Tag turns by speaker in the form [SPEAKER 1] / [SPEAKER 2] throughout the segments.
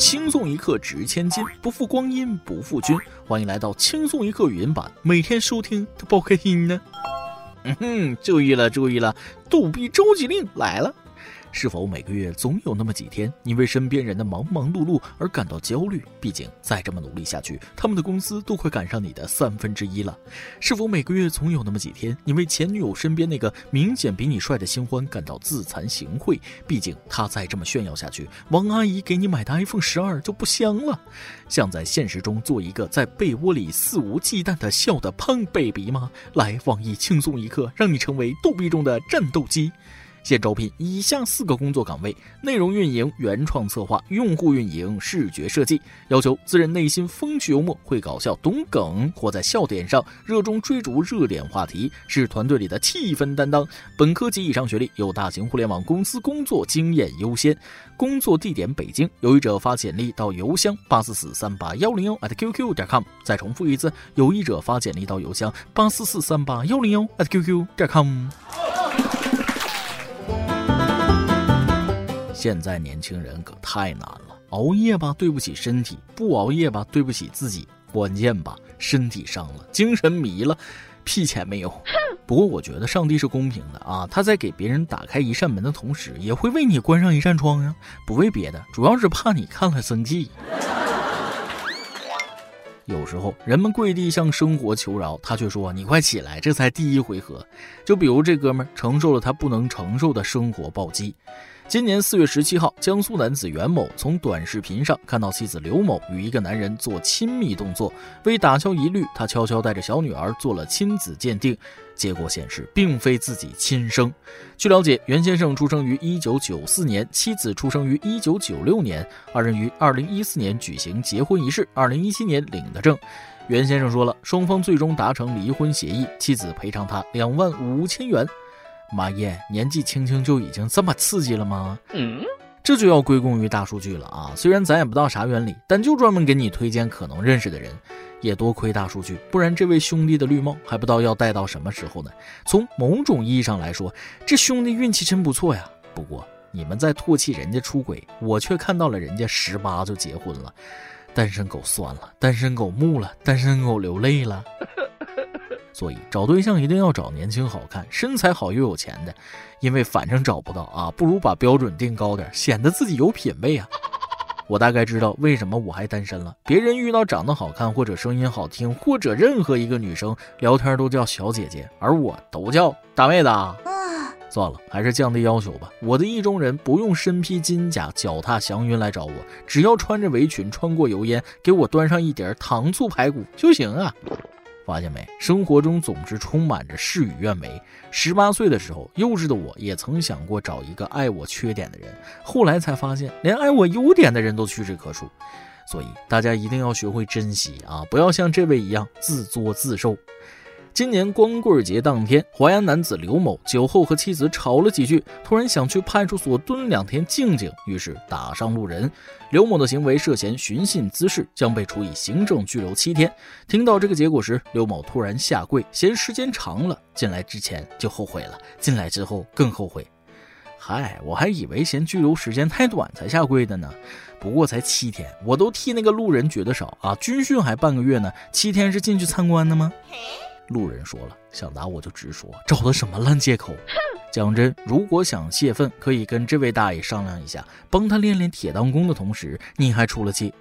[SPEAKER 1] 轻松一刻值千金，不负光阴不负君。欢迎来到轻松一刻语音版，每天收听都爆开心呢。嗯哼，注意了注意了，逗比召集令来了。是否每个月总有那么几天，你为身边人的忙忙碌碌而感到焦虑？毕竟再这么努力下去，他们的工资都快赶上你的三分之一了。是否每个月总有那么几天，你为前女友身边那个明显比你帅的新欢感到自惭形秽？毕竟他再这么炫耀下去，王阿姨给你买的 iPhone 十二就不香了。想在现实中做一个在被窝里肆无忌惮的笑的胖 baby 吗？来，网易轻松一刻，让你成为逗比中的战斗机。现招聘以下四个工作岗位：内容运营、原创策划、用户运营、视觉设计。要求自认内心风趣幽默，会搞笑、懂梗，活在笑点上，热衷追逐热点话题，是团队里的气氛担当。本科及以上学历，有大型互联网公司工作经验优先。工作地点北京。有意者发简历到邮箱八四四三八幺零幺 at qq 点 com。再重复一次，有意者发简历到邮箱八四四三八幺零幺 at qq 点 com。现在年轻人可太难了，熬夜吧对不起身体，不熬夜吧对不起自己，关键吧身体伤了，精神迷了，屁钱没有。不过我觉得上帝是公平的啊，他在给别人打开一扇门的同时，也会为你关上一扇窗呀，不为别的，主要是怕你看了生气。有时候人们跪地向生活求饶，他却说：“你快起来，这才第一回合。”就比如这哥们承受了他不能承受的生活暴击。今年四月十七号，江苏男子袁某从短视频上看到妻子刘某与一个男人做亲密动作，为打消疑虑，他悄悄带着小女儿做了亲子鉴定，结果显示并非自己亲生。据了解，袁先生出生于一九九四年，妻子出生于一九九六年，二人于二零一四年举行结婚仪式，二零一七年领的证。袁先生说了，双方最终达成离婚协议，妻子赔偿他两万五千元。妈耶，年纪轻轻就已经这么刺激了吗？嗯，这就要归功于大数据了啊！虽然咱也不知道啥原理，但就专门给你推荐可能认识的人，也多亏大数据，不然这位兄弟的绿帽还不知道要戴到什么时候呢。从某种意义上来说，这兄弟运气真不错呀。不过你们在唾弃人家出轨，我却看到了人家十八就结婚了，单身狗酸了，单身狗木了，单身狗流泪了。所以找对象一定要找年轻、好看、身材好又有钱的，因为反正找不到啊，不如把标准定高点，显得自己有品位啊。我大概知道为什么我还单身了。别人遇到长得好看或者声音好听或者任何一个女生聊天都叫小姐姐，而我都叫大妹子。啊，算了，还是降低要求吧。我的意中人不用身披金甲、脚踏祥云来找我，只要穿着围裙、穿过油烟，给我端上一碟糖醋排骨就行啊。发现没？生活中总是充满着事与愿违。十八岁的时候，幼稚的我也曾想过找一个爱我缺点的人，后来才发现，连爱我优点的人都屈指可数。所以大家一定要学会珍惜啊，不要像这位一样自作自受。今年光棍节当天，淮安男子刘某酒后和妻子吵了几句，突然想去派出所蹲两天静静，于是打伤路人。刘某的行为涉嫌寻衅滋事，将被处以行政拘留七天。听到这个结果时，刘某突然下跪，嫌时间长了，进来之前就后悔了，进来之后更后悔。嗨，我还以为嫌拘留时间太短才下跪的呢，不过才七天，我都替那个路人觉得少啊！军训还半个月呢，七天是进去参观的吗？路人说了，想打我就直说，找的什么烂借口？讲真，如果想泄愤，可以跟这位大爷商量一下，帮他练练铁当功的同时，你还出了气。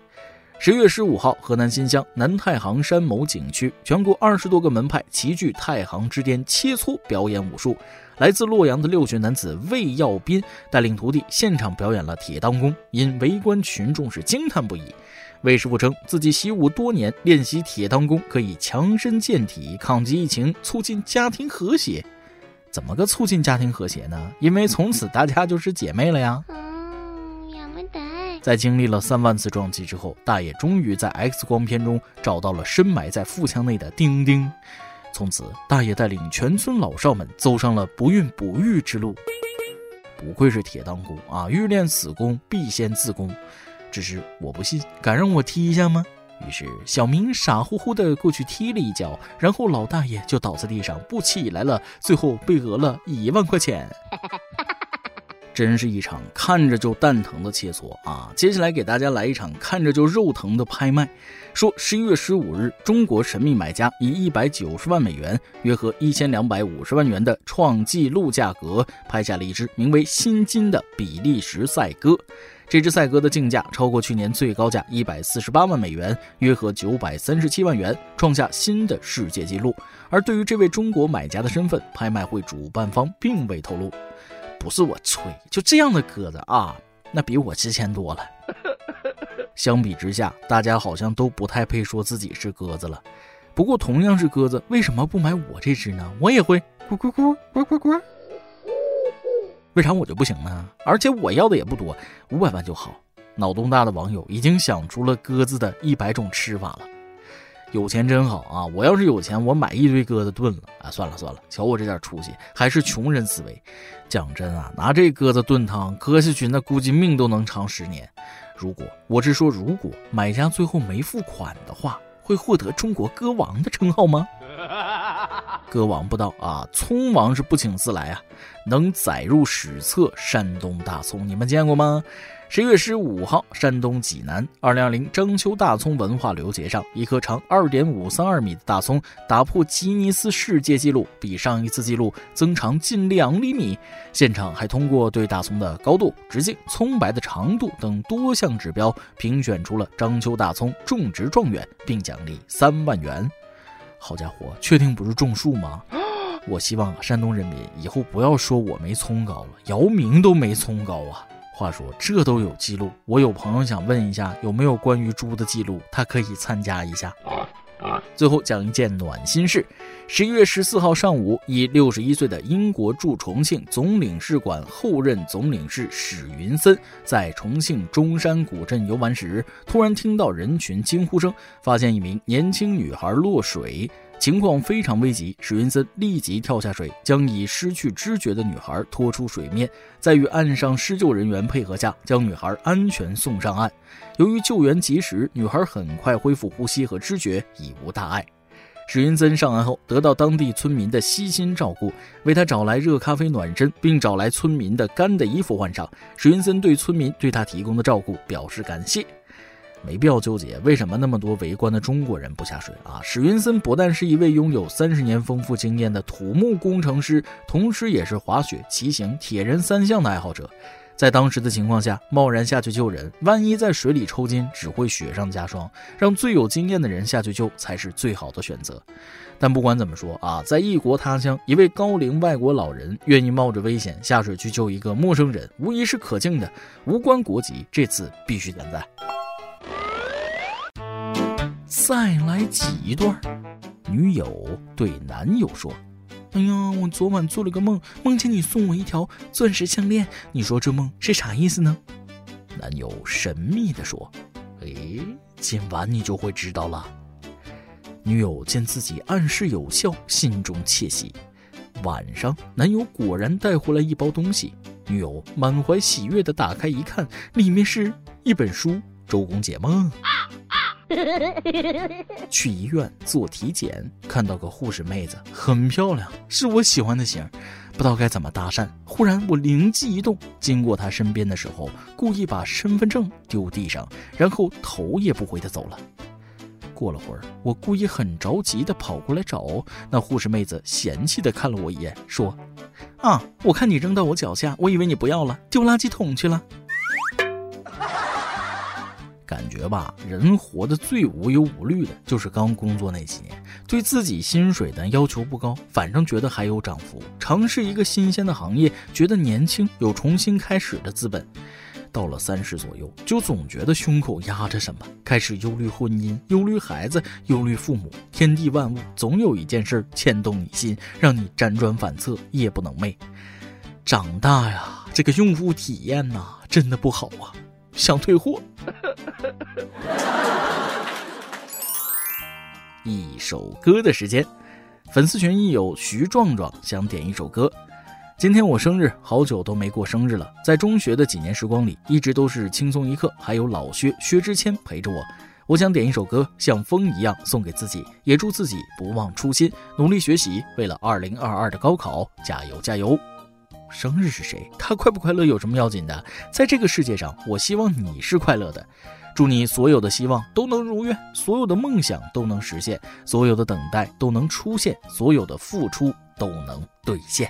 [SPEAKER 1] 十月十五号，河南新乡南太行山某景区，全国二十多个门派齐聚太行之巅切磋表演武术。来自洛阳的六旬男子魏耀斌带领徒弟现场表演了铁当功，因围观群众是惊叹不已。魏师傅称自己习武多年，练习铁裆功可以强身健体、抗击疫情、促进家庭和谐。怎么个促进家庭和谐呢？因为从此大家就是姐妹了呀。在经历了三万次撞击之后，大爷终于在 X 光片中找到了深埋在腹腔内的丁丁。从此，大爷带领全村老少们走上了不孕不育之路。不愧是铁裆功啊！欲练此功，必先自宫。只是我不信，敢让我踢一下吗？于是小明傻乎乎的过去踢了一脚，然后老大爷就倒在地上不起来了，最后被讹了一万块钱。真是一场看着就蛋疼的切磋啊！接下来给大家来一场看着就肉疼的拍卖。说十一月十五日，中国神秘买家以一百九十万美元（约合一千两百五十万元）的创纪录价格拍下了一只名为“新金”的比利时赛鸽。这只赛鸽的竞价超过去年最高价一百四十八万美元（约合九百三十七万元），创下新的世界纪录。而对于这位中国买家的身份，拍卖会主办方并未透露。不是我吹，就这样的鸽子啊，那比我值钱多了。相比之下，大家好像都不太配说自己是鸽子了。不过同样是鸽子，为什么不买我这只呢？我也会咕咕咕咕咕咕。为啥我就不行呢？而且我要的也不多，五百万就好。脑洞大的网友已经想出了鸽子的一百种吃法了。有钱真好啊！我要是有钱，我买一堆鸽子炖了啊！算了算了，瞧我这点出息，还是穷人思维。讲真啊，拿这鸽子炖汤喝下去，那估计命都能长十年。如果我是说，如果买家最后没付款的话，会获得中国鸽王的称号吗？歌王不到啊，葱王是不请自来啊！能载入史册，山东大葱，你们见过吗？十月十五号，山东济南，二零二零章丘大葱文化旅游节上，一颗长二点五三二米的大葱打破吉尼斯世界纪录，比上一次纪录增长近两厘米。现场还通过对大葱的高度、直径、葱白的长度等多项指标，评选出了章丘大葱种植状元，并奖励三万元。好家伙，确定不是种树吗？我希望山东人民以后不要说我没葱高了，姚明都没葱高啊。话说这都有记录，我有朋友想问一下，有没有关于猪的记录？他可以参加一下。啊最后讲一件暖心事：十一月十四号上午，以六十一岁的英国驻重庆总领事馆后任总领事史云森，在重庆中山古镇游玩时，突然听到人群惊呼声，发现一名年轻女孩落水。情况非常危急，史云森立即跳下水，将已失去知觉的女孩拖出水面，在与岸上施救人员配合下，将女孩安全送上岸。由于救援及时，女孩很快恢复呼吸和知觉，已无大碍。史云森上岸后，得到当地村民的悉心照顾，为他找来热咖啡暖身，并找来村民的干的衣服换上。史云森对村民对他提供的照顾表示感谢。没必要纠结为什么那么多围观的中国人不下水啊！史云森不但是一位拥有三十年丰富经验的土木工程师，同时也是滑雪、骑行、铁人三项的爱好者。在当时的情况下，贸然下去救人，万一在水里抽筋，只会雪上加霜。让最有经验的人下去救才是最好的选择。但不管怎么说啊，在异国他乡，一位高龄外国老人愿意冒着危险下水去救一个陌生人，无疑是可敬的。无关国籍，这次必须点赞。再来挤一段。女友对男友说：“哎呀，我昨晚做了个梦，梦见你送我一条钻石项链。你说这梦是啥意思呢？”男友神秘地说：“哎，今晚你就会知道了。”女友见自己暗示有效，心中窃喜。晚上，男友果然带回来一包东西。女友满怀喜悦地打开一看，里面是一本书《周公解梦》。去医院做体检，看到个护士妹子，很漂亮，是我喜欢的型，不知道该怎么搭讪。忽然我灵机一动，经过她身边的时候，故意把身份证丢地上，然后头也不回的走了。过了会儿，我故意很着急的跑过来找那护士妹子，嫌弃的看了我一眼，说：“啊，我看你扔到我脚下，我以为你不要了，丢垃圾桶去了。”感觉吧，人活得最无忧无虑的，就是刚工作那几年，对自己薪水的要求不高，反正觉得还有涨幅，尝试一个新鲜的行业，觉得年轻，有重新开始的资本。到了三十左右，就总觉得胸口压着什么，开始忧虑婚姻，忧虑孩子，忧虑父母。天地万物，总有一件事牵动你心，让你辗转反侧，夜不能寐。长大呀，这个用户体验呐，真的不好啊。想退货。一首歌的时间，粉丝群一友徐壮壮想点一首歌。今天我生日，好久都没过生日了。在中学的几年时光里，一直都是轻松一刻，还有老薛薛之谦陪着我。我想点一首歌，像风一样送给自己，也祝自己不忘初心，努力学习，为了二零二二的高考加油加油。
[SPEAKER 2] 生日是谁？他快不快乐有什么要紧的？在这个世界上，我希望你是快乐的。祝你所有的希望都能如愿，所有的梦想都能实现，所有的等待都能出现，所有的付出都能兑现。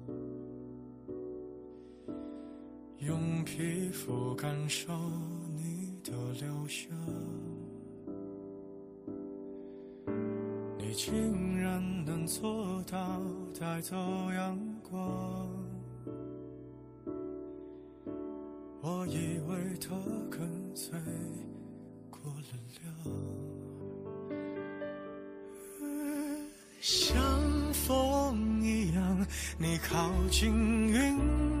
[SPEAKER 2] 用皮肤感受你的留下，你竟然能做到带走阳光。我以为他跟随过了量，像风一样，你靠近云。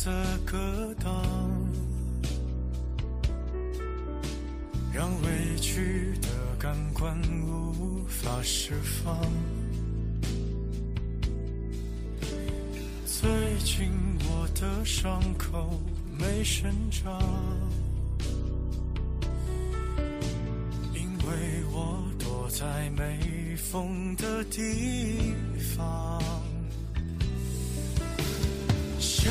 [SPEAKER 2] 负责格挡，让委屈的感官无法释放。最近我的伤口没生长，因为我躲在没风的地方。想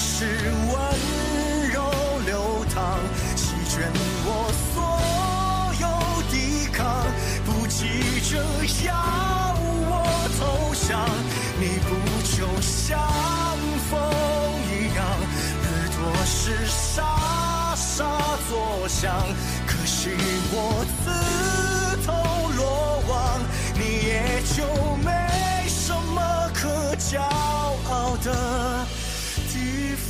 [SPEAKER 2] 是温柔流淌，席卷我所有抵抗，不急着要我投降。你不就像风一样，耳朵是沙沙作响，可惜我自